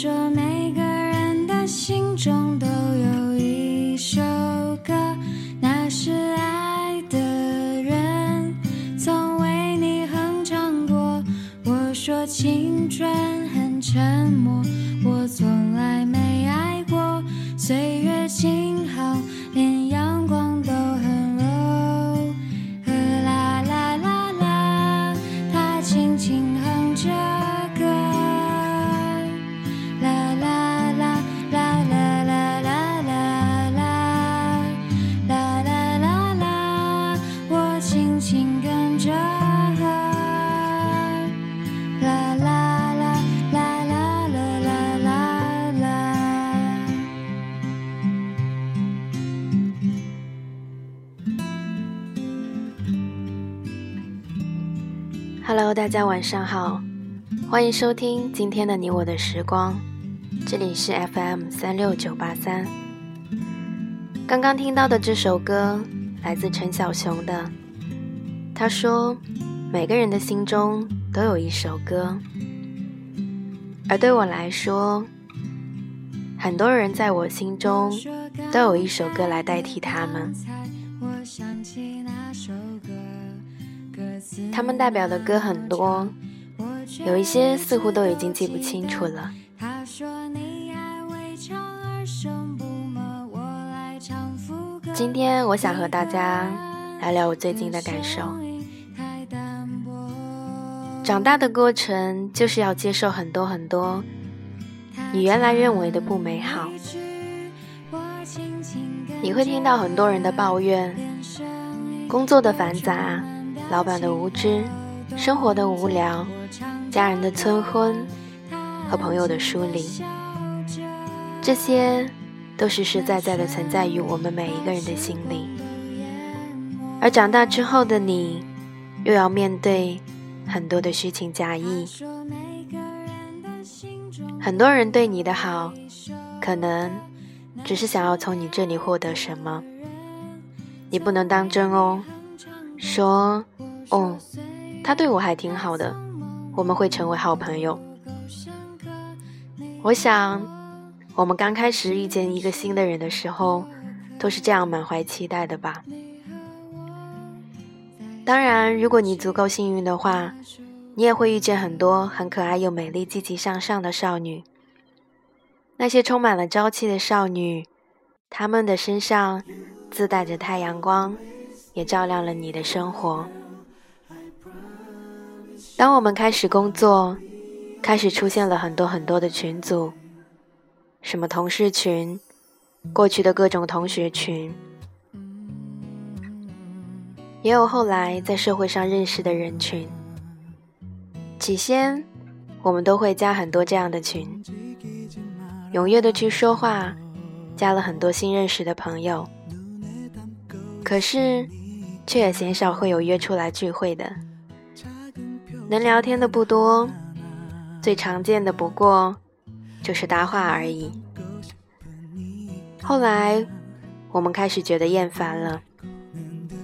说每个人的心中都有一首歌，那是爱的人曾为你哼唱过。我说青春很沉默，我从来没爱过，岁月静好，大家晚上好，欢迎收听今天的你我的时光，这里是 FM 三六九八三。刚刚听到的这首歌来自陈小熊的，他说：“每个人的心中都有一首歌，而对我来说，很多人在我心中都有一首歌来代替他们。”他们代表的歌很多，有一些似乎都已经记不清楚了。今天我想和大家聊聊我最近的感受。长大的过程就是要接受很多很多你原来认为的不美好。你会听到很多人的抱怨，工作的繁杂。老板的无知，生活的无聊，家人的催婚和朋友的疏离，这些都实实在在的存在于我们每一个人的心里。而长大之后的你，又要面对很多的虚情假意。很多人对你的好，可能只是想要从你这里获得什么，你不能当真哦。说，哦，他对我还挺好的，我们会成为好朋友。我想，我们刚开始遇见一个新的人的时候，都是这样满怀期待的吧。当然，如果你足够幸运的话，你也会遇见很多很可爱又美丽、积极向上的少女。那些充满了朝气的少女，她们的身上自带着太阳光。也照亮了你的生活。当我们开始工作，开始出现了很多很多的群组，什么同事群，过去的各种同学群，也有后来在社会上认识的人群。起先，我们都会加很多这样的群，踊跃的去说话，加了很多新认识的朋友。可是，却也鲜少会有约出来聚会的，能聊天的不多，最常见的不过就是搭话而已。后来，我们开始觉得厌烦了，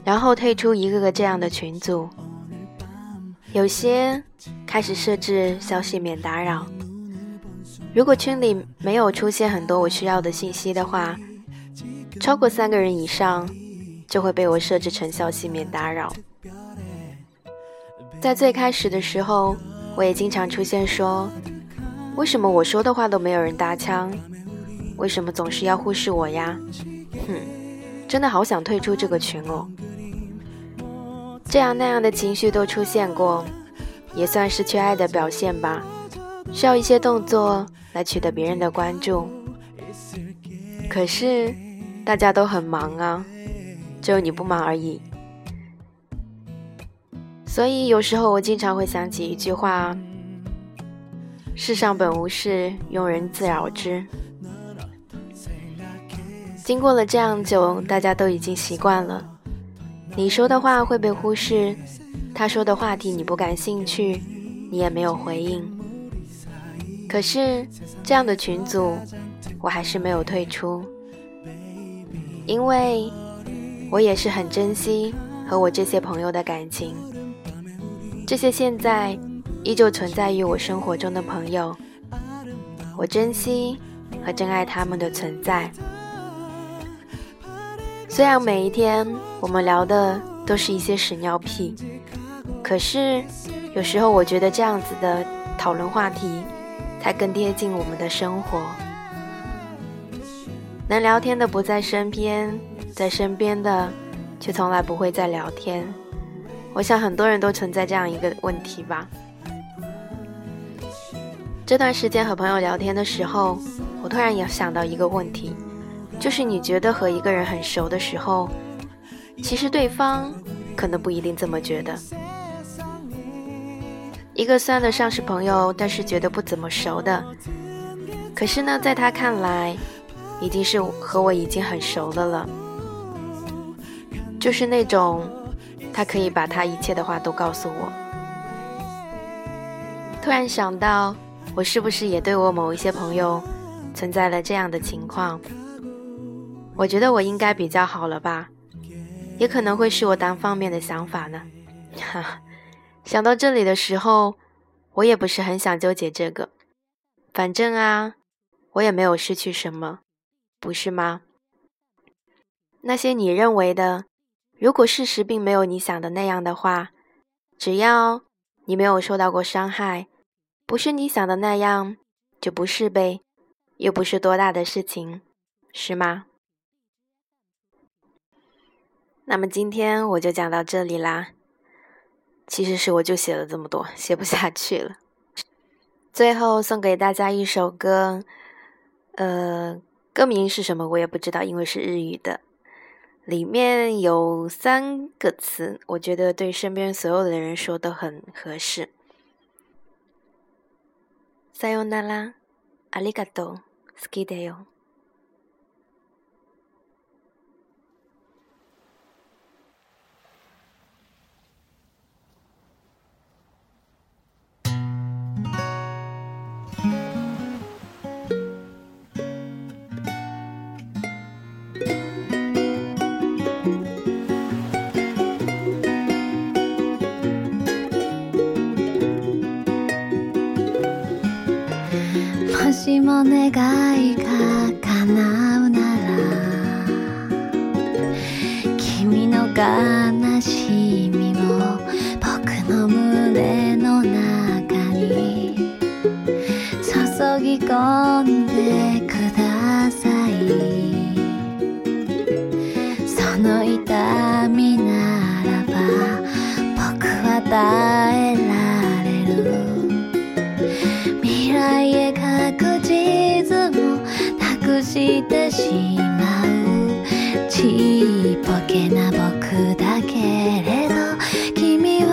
然后退出一个个这样的群组，有些开始设置消息免打扰。如果群里没有出现很多我需要的信息的话，超过三个人以上。就会被我设置成消息免打扰。在最开始的时候，我也经常出现说：“为什么我说的话都没有人搭腔？为什么总是要忽视我呀？”哼，真的好想退出这个群哦。这样那样的情绪都出现过，也算是缺爱的表现吧。需要一些动作来取得别人的关注。可是大家都很忙啊。只有你不忙而已，所以有时候我经常会想起一句话：“世上本无事，庸人自扰之。”经过了这样久，大家都已经习惯了。你说的话会被忽视，他说的话题你不感兴趣，你也没有回应。可是这样的群组，我还是没有退出，因为。我也是很珍惜和我这些朋友的感情，这些现在依旧存在于我生活中的朋友，我珍惜和珍爱他们的存在。虽然每一天我们聊的都是一些屎尿屁，可是有时候我觉得这样子的讨论话题才更贴近我们的生活。能聊天的不在身边，在身边的却从来不会再聊天。我想很多人都存在这样一个问题吧。这段时间和朋友聊天的时候，我突然也想到一个问题。就是你觉得和一个人很熟的时候，其实对方可能不一定这么觉得。一个算得上是朋友，但是觉得不怎么熟的，可是呢，在他看来，已经是和我已经很熟的了。就是那种，他可以把他一切的话都告诉我。突然想到，我是不是也对我某一些朋友存在了这样的情况？我觉得我应该比较好了吧，也可能会是我单方面的想法呢。哈，想到这里的时候，我也不是很想纠结这个。反正啊，我也没有失去什么，不是吗？那些你认为的，如果事实并没有你想的那样的话，只要你没有受到过伤害，不是你想的那样，就不是呗，又不是多大的事情，是吗？那么今天我就讲到这里啦。其实是我就写了这么多，写不下去了。最后送给大家一首歌，呃，歌名是什么我也不知道，因为是日语的。里面有三个词，我觉得对身边所有的人说都很合适。さよなら、ありがとう、好きだよ。 願いが叶うなら君の悲しみを僕の胸の中に注ぎ込んでください。その痛みならば僕は耐えらしてしまう。ちっぽけな僕だけれど君を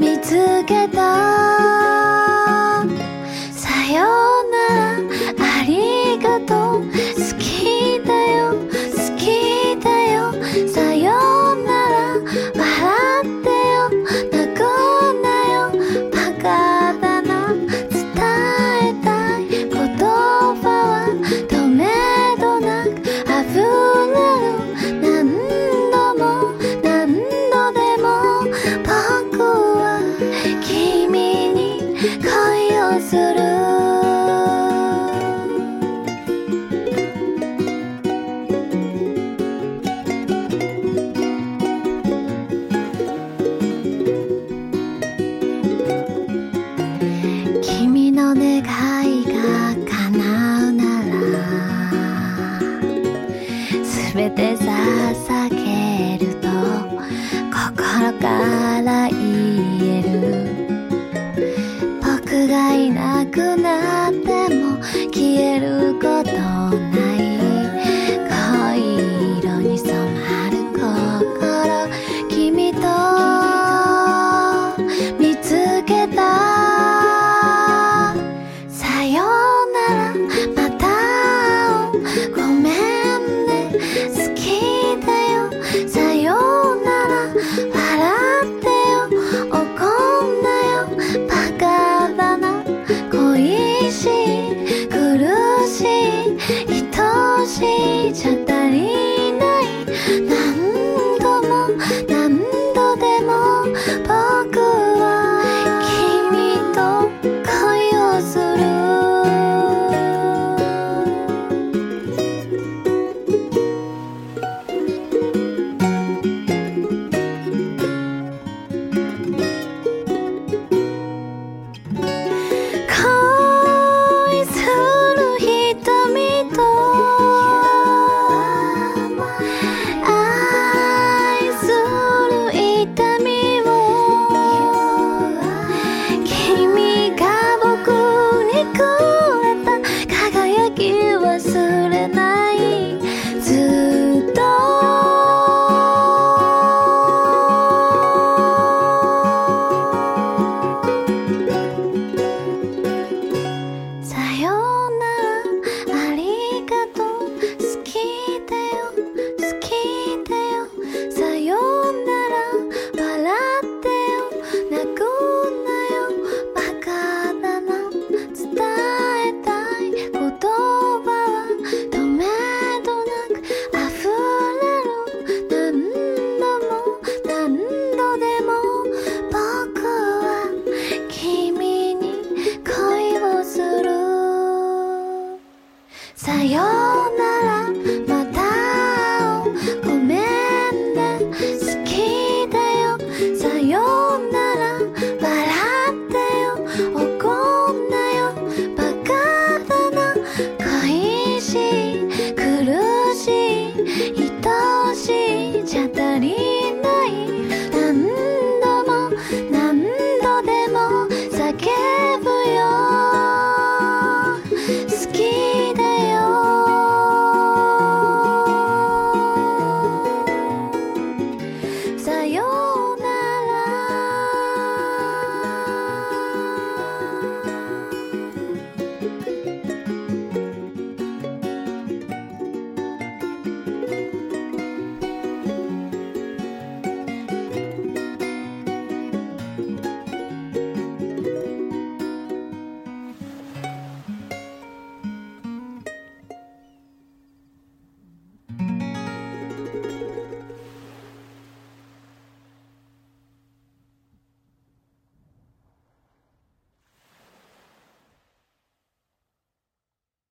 見つけた。さよなら。ありがとう。好きだよ。好きだよ。さようなら。笑ってよ。泣くなよ。バカ。消える